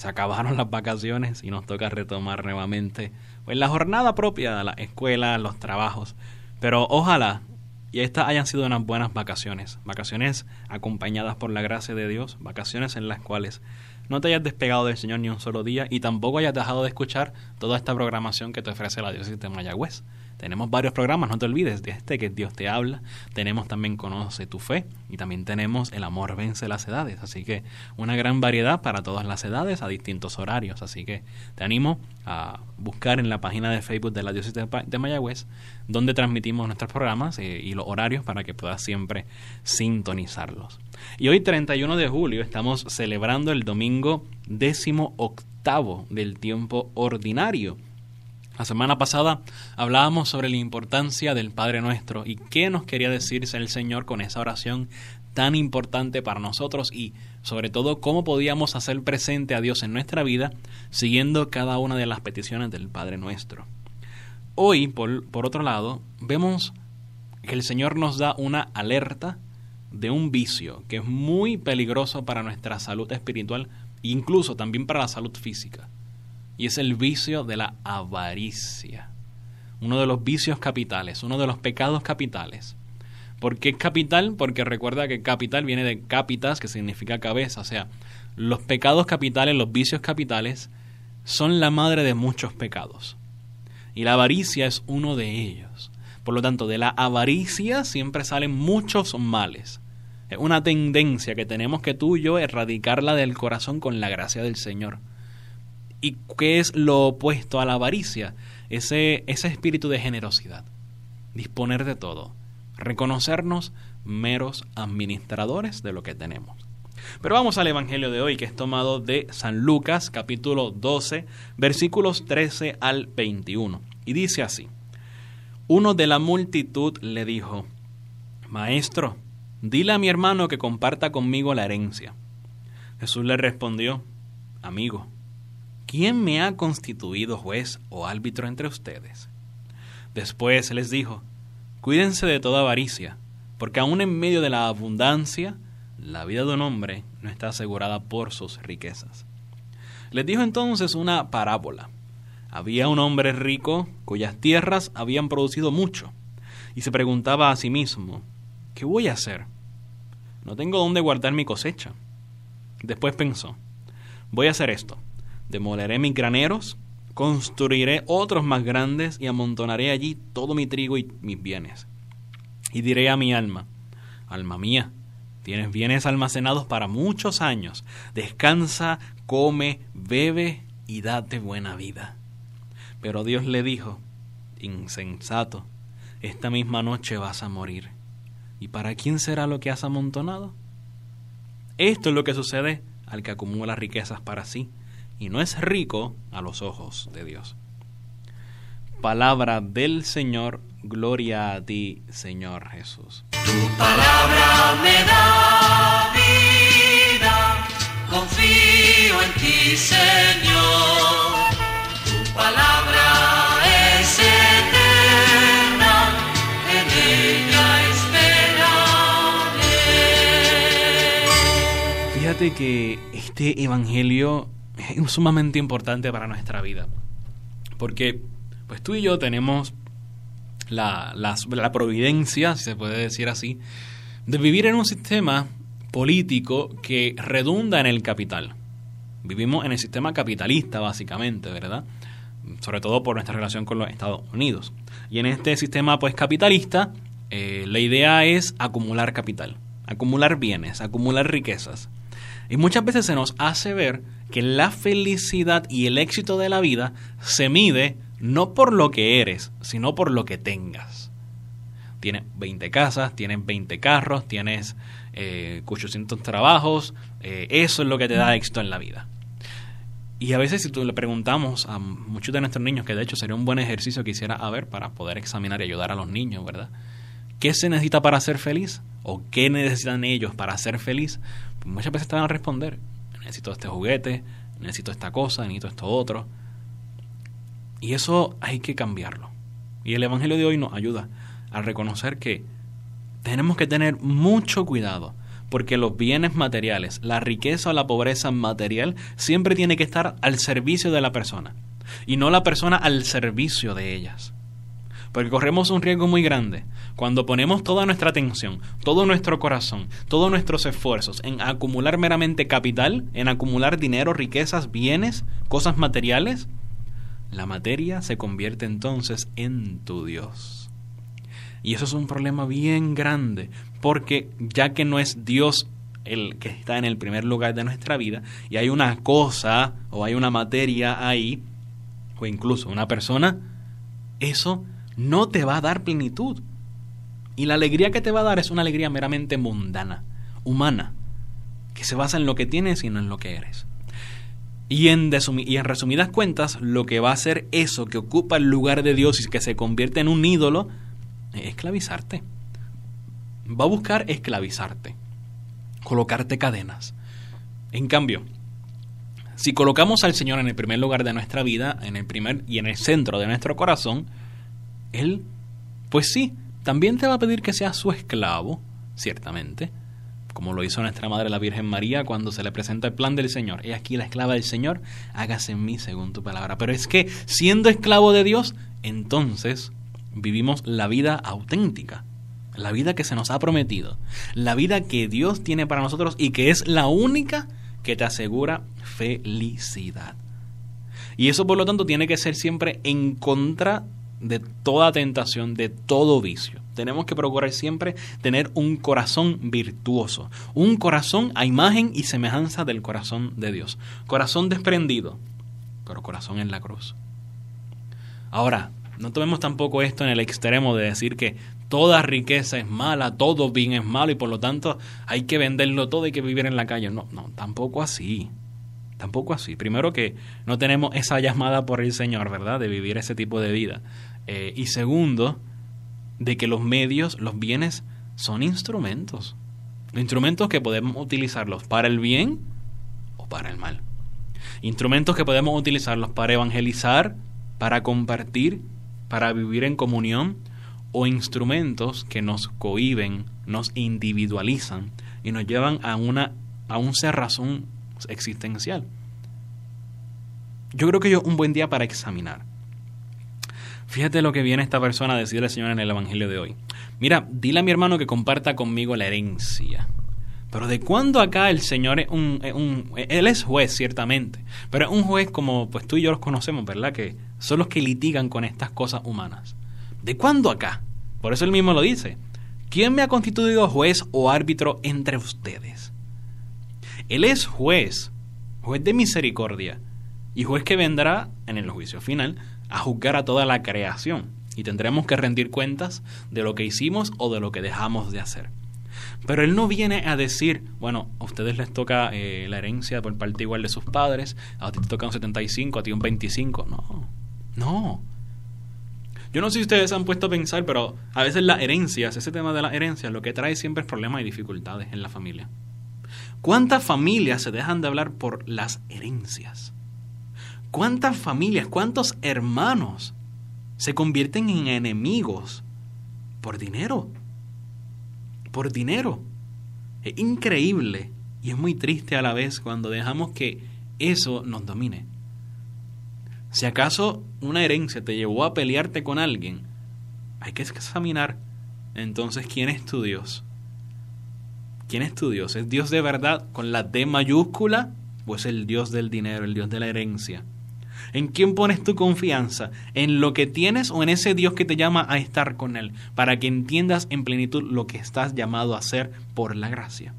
se acabaron las vacaciones y nos toca retomar nuevamente pues, la jornada propia de la escuela, los trabajos. Pero ojalá y estas hayan sido unas buenas vacaciones, vacaciones acompañadas por la gracia de Dios, vacaciones en las cuales no te hayas despegado del Señor ni un solo día y tampoco hayas dejado de escuchar toda esta programación que te ofrece la diócesis de Mayagüez. Tenemos varios programas, no te olvides de este que Dios te habla. Tenemos también Conoce tu fe y también tenemos El amor vence las edades. Así que una gran variedad para todas las edades a distintos horarios. Así que te animo a buscar en la página de Facebook de la Diócesis de Mayagüez donde transmitimos nuestros programas eh, y los horarios para que puedas siempre sintonizarlos. Y hoy 31 de julio estamos celebrando el domingo décimo octavo del tiempo ordinario la semana pasada hablábamos sobre la importancia del Padre Nuestro y qué nos quería decirse el Señor con esa oración tan importante para nosotros y sobre todo cómo podíamos hacer presente a Dios en nuestra vida siguiendo cada una de las peticiones del Padre Nuestro. Hoy, por, por otro lado, vemos que el Señor nos da una alerta de un vicio que es muy peligroso para nuestra salud espiritual e incluso también para la salud física y es el vicio de la avaricia. Uno de los vicios capitales, uno de los pecados capitales. ¿Por qué capital? Porque recuerda que capital viene de capitas, que significa cabeza. O sea, los pecados capitales, los vicios capitales, son la madre de muchos pecados. Y la avaricia es uno de ellos. Por lo tanto, de la avaricia siempre salen muchos males. Es una tendencia que tenemos que tú y yo erradicarla del corazón con la gracia del Señor. ¿Y qué es lo opuesto a la avaricia? Ese, ese espíritu de generosidad. Disponer de todo. Reconocernos meros administradores de lo que tenemos. Pero vamos al Evangelio de hoy, que es tomado de San Lucas, capítulo 12, versículos 13 al 21. Y dice así, uno de la multitud le dijo, Maestro, dile a mi hermano que comparta conmigo la herencia. Jesús le respondió, Amigo, ¿quién me ha constituido juez o árbitro entre ustedes? Después les dijo, cuídense de toda avaricia, porque aun en medio de la abundancia, la vida de un hombre no está asegurada por sus riquezas. Les dijo entonces una parábola. Había un hombre rico cuyas tierras habían producido mucho, y se preguntaba a sí mismo, ¿qué voy a hacer? No tengo dónde guardar mi cosecha. Después pensó, voy a hacer esto Demoleré mis graneros, construiré otros más grandes y amontonaré allí todo mi trigo y mis bienes. Y diré a mi alma, alma mía, tienes bienes almacenados para muchos años, descansa, come, bebe y date buena vida. Pero Dios le dijo, insensato, esta misma noche vas a morir. ¿Y para quién será lo que has amontonado? Esto es lo que sucede al que acumula riquezas para sí y no es rico a los ojos de Dios. Palabra del Señor, gloria a ti, Señor Jesús. Tu palabra me da vida, confío en ti, Señor. Tu palabra es eterna, en ella esperaré. Fíjate que este evangelio es sumamente importante para nuestra vida. Porque pues tú y yo tenemos la, la, providencia, si se puede decir así, de vivir en un sistema político que redunda en el capital. Vivimos en el sistema capitalista, básicamente, ¿verdad? Sobre todo por nuestra relación con los Estados Unidos. Y en este sistema, pues, capitalista, eh, la idea es acumular capital, acumular bienes, acumular riquezas. Y muchas veces se nos hace ver que la felicidad y el éxito de la vida se mide no por lo que eres, sino por lo que tengas. Tienes 20 casas, tienes 20 carros, tienes eh, 800 trabajos, eh, eso es lo que te da éxito en la vida. Y a veces si tú le preguntamos a muchos de nuestros niños, que de hecho sería un buen ejercicio que hiciera a ver para poder examinar y ayudar a los niños, ¿verdad? ¿Qué se necesita para ser feliz? ¿O qué necesitan ellos para ser feliz? Pues muchas veces te van a responder, necesito este juguete, necesito esta cosa, necesito esto otro. Y eso hay que cambiarlo. Y el Evangelio de hoy nos ayuda a reconocer que tenemos que tener mucho cuidado porque los bienes materiales, la riqueza o la pobreza material siempre tiene que estar al servicio de la persona y no la persona al servicio de ellas. Porque corremos un riesgo muy grande cuando ponemos toda nuestra atención, todo nuestro corazón, todos nuestros esfuerzos en acumular meramente capital, en acumular dinero, riquezas, bienes, cosas materiales, la materia se convierte entonces en tu Dios. Y eso es un problema bien grande, porque ya que no es Dios el que está en el primer lugar de nuestra vida, y hay una cosa o hay una materia ahí, o incluso una persona, eso no te va a dar plenitud. Y la alegría que te va a dar es una alegría meramente mundana, humana, que se basa en lo que tienes y no en lo que eres. Y en, resumidas cuentas, lo que va a hacer eso que ocupa el lugar de Dios y que se convierte en un ídolo, es esclavizarte va a buscar esclavizarte, colocarte cadenas. En cambio, si colocamos al Señor en el primer lugar de nuestra vida, en el primer y en el centro de nuestro corazón, Él, pues sí, también te va a pedir que seas su esclavo, ciertamente, como lo hizo nuestra Madre la Virgen María cuando se le presenta el plan del Señor. He aquí la esclava del Señor, hágase en mí según tu palabra. Pero es que siendo esclavo de Dios, entonces vivimos la vida auténtica la vida que se nos ha prometido, la vida que Dios tiene para nosotros y que es la única que te asegura felicidad. Y eso por lo tanto tiene que ser siempre en contra de toda tentación, de todo vicio. Tenemos que procurar siempre tener un corazón virtuoso, un corazón a imagen y semejanza del corazón de Dios. Corazón desprendido, pero corazón en la cruz. Ahora, no tomemos tampoco esto en el extremo de decir que toda riqueza es mala, todo bien es malo y por lo tanto hay que venderlo todo, y que vivir en la calle. No, no, tampoco así. Tampoco así. Primero que no tenemos esa llamada por el Señor, ¿verdad? De vivir ese tipo de vida. Eh, y segundo, de que los medios, los bienes, son instrumentos. Instrumentos que podemos utilizarlos para el bien o para el mal. Instrumentos que podemos utilizarlos para evangelizar, para compartir, para vivir en comunión o instrumentos que nos cohiben, nos individualizan y nos llevan a una a un razón existencial. Yo creo que yo un buen día para examinar. Fíjate lo que viene esta persona a decirle al Señor en el Evangelio de hoy. Mira, dile a mi hermano que comparta conmigo la herencia. Pero ¿de cuándo acá el Señor es un, Él es juez, ciertamente. Pero es un juez como pues tú y yo los conocemos, ¿verdad? Que son los que litigan con estas cosas humanas. ¿De cuándo acá? Por eso él mismo lo dice. ¿Quién me ha constituido juez o árbitro entre ustedes? Él es juez, juez de misericordia, y juez que vendrá en el juicio final a juzgar a toda la creación, y tendremos que rendir cuentas de lo que hicimos o de lo que dejamos de hacer. Pero él no viene a decir, bueno, a ustedes les toca eh, la herencia por parte igual de sus padres, a ti te toca un 75, a ti un 25. No, no. Yo no sé si ustedes han puesto a pensar, pero a veces las herencias, ese tema de las herencias, lo que trae siempre es problemas y dificultades en la familia. ¿Cuántas familias se dejan de hablar por las herencias? ¿Cuántas familias, cuántos hermanos se convierten en enemigos por dinero? Por dinero. Es increíble y es muy triste a la vez cuando dejamos que eso nos domine. Si acaso una herencia te llevó a pelearte con alguien, hay que examinar entonces quién es tu Dios. ¿Quién es tu Dios? ¿Es Dios de verdad con la D mayúscula o es el Dios del dinero, el Dios de la herencia? ¿En quién pones tu confianza? ¿En lo que tienes o en ese Dios que te llama a estar con Él? Para que entiendas en plenitud lo que estás llamado a hacer por la gracia.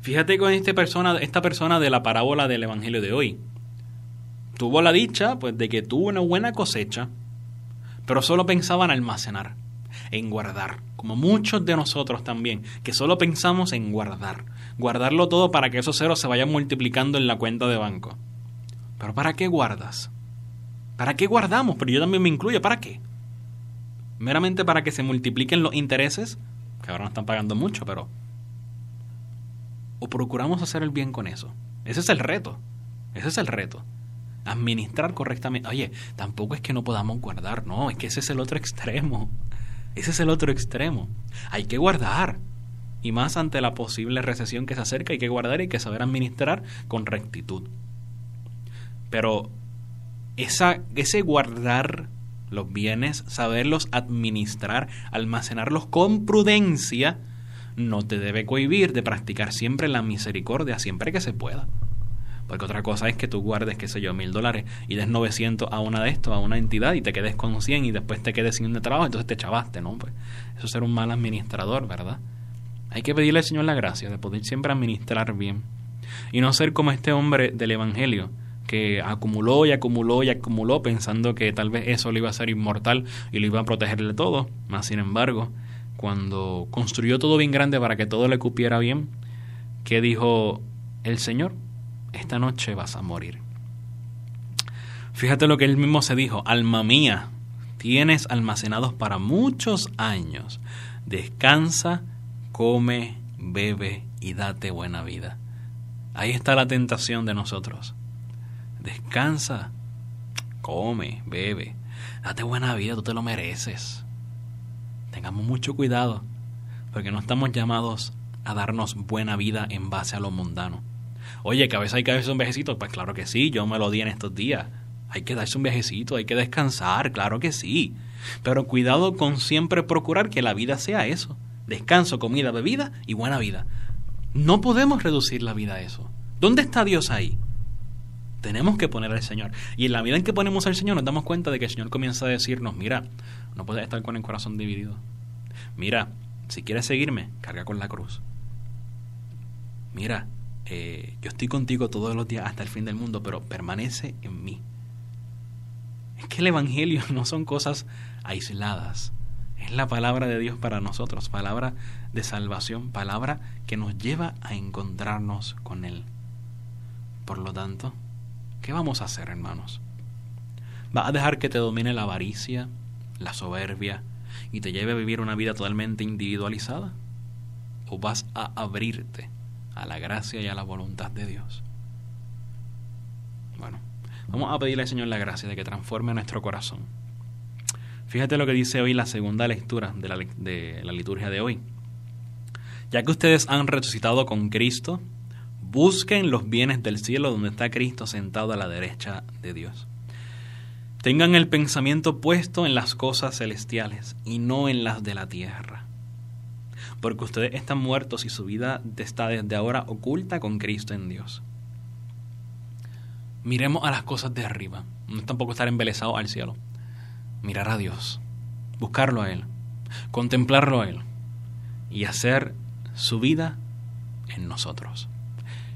Fíjate con esta persona, esta persona de la parábola del Evangelio de hoy tuvo la dicha pues de que tuvo una buena cosecha, pero solo pensaba en almacenar. en guardar, como muchos de nosotros también, que solo pensamos en guardar, guardarlo todo para que esos ceros se vayan multiplicando en la cuenta de banco. Pero ¿para qué guardas? ¿Para qué guardamos? Pero yo también me incluyo, ¿para qué? Meramente para que se multipliquen los intereses, que ahora no están pagando mucho, pero... O procuramos hacer el bien con eso. Ese es el reto. Ese es el reto. Administrar correctamente. Oye, tampoco es que no podamos guardar, no, es que ese es el otro extremo. Ese es el otro extremo. Hay que guardar. Y más ante la posible recesión que se acerca, hay que guardar y hay que saber administrar con rectitud. Pero esa, ese guardar los bienes, saberlos administrar, almacenarlos con prudencia, no te debe cohibir de practicar siempre la misericordia, siempre que se pueda. Porque otra cosa es que tú guardes, qué sé yo, mil dólares y des 900 a una de estos, a una entidad y te quedes con 100 y después te quedes sin un trabajo, entonces te chavaste, ¿no? Pues eso es ser un mal administrador, ¿verdad? Hay que pedirle al Señor la gracia de poder siempre administrar bien y no ser como este hombre del Evangelio que acumuló y acumuló y acumuló pensando que tal vez eso lo iba a hacer inmortal y lo iba a proteger de todo, más sin embargo, cuando construyó todo bien grande para que todo le cupiera bien, ¿qué dijo el Señor? esta noche vas a morir. Fíjate lo que él mismo se dijo, alma mía, tienes almacenados para muchos años. Descansa, come, bebe y date buena vida. Ahí está la tentación de nosotros. Descansa, come, bebe, date buena vida, tú te lo mereces. Tengamos mucho cuidado, porque no estamos llamados a darnos buena vida en base a lo mundano. Oye, que a veces hay que darse un viajecito. Pues claro que sí, yo me lo di en estos días. Hay que darse un viajecito, hay que descansar, claro que sí. Pero cuidado con siempre procurar que la vida sea eso. Descanso, comida, bebida y buena vida. No podemos reducir la vida a eso. ¿Dónde está Dios ahí? Tenemos que poner al Señor. Y en la medida en que ponemos al Señor nos damos cuenta de que el Señor comienza a decirnos, mira, no puedes estar con el corazón dividido. Mira, si quieres seguirme, carga con la cruz. Mira, eh, yo estoy contigo todos los días hasta el fin del mundo, pero permanece en mí. Es que el Evangelio no son cosas aisladas. Es la palabra de Dios para nosotros, palabra de salvación, palabra que nos lleva a encontrarnos con Él. Por lo tanto, ¿qué vamos a hacer, hermanos? ¿Vas a dejar que te domine la avaricia, la soberbia y te lleve a vivir una vida totalmente individualizada? ¿O vas a abrirte a la gracia y a la voluntad de Dios. Bueno, vamos a pedirle al Señor la gracia de que transforme nuestro corazón. Fíjate lo que dice hoy la segunda lectura de la, de la liturgia de hoy. Ya que ustedes han resucitado con Cristo, busquen los bienes del cielo donde está Cristo sentado a la derecha de Dios. Tengan el pensamiento puesto en las cosas celestiales y no en las de la tierra porque ustedes están muertos y su vida está desde ahora oculta con Cristo en Dios. Miremos a las cosas de arriba, no es tampoco estar embelesado al cielo. Mirar a Dios, buscarlo a Él, contemplarlo a Él y hacer su vida en nosotros.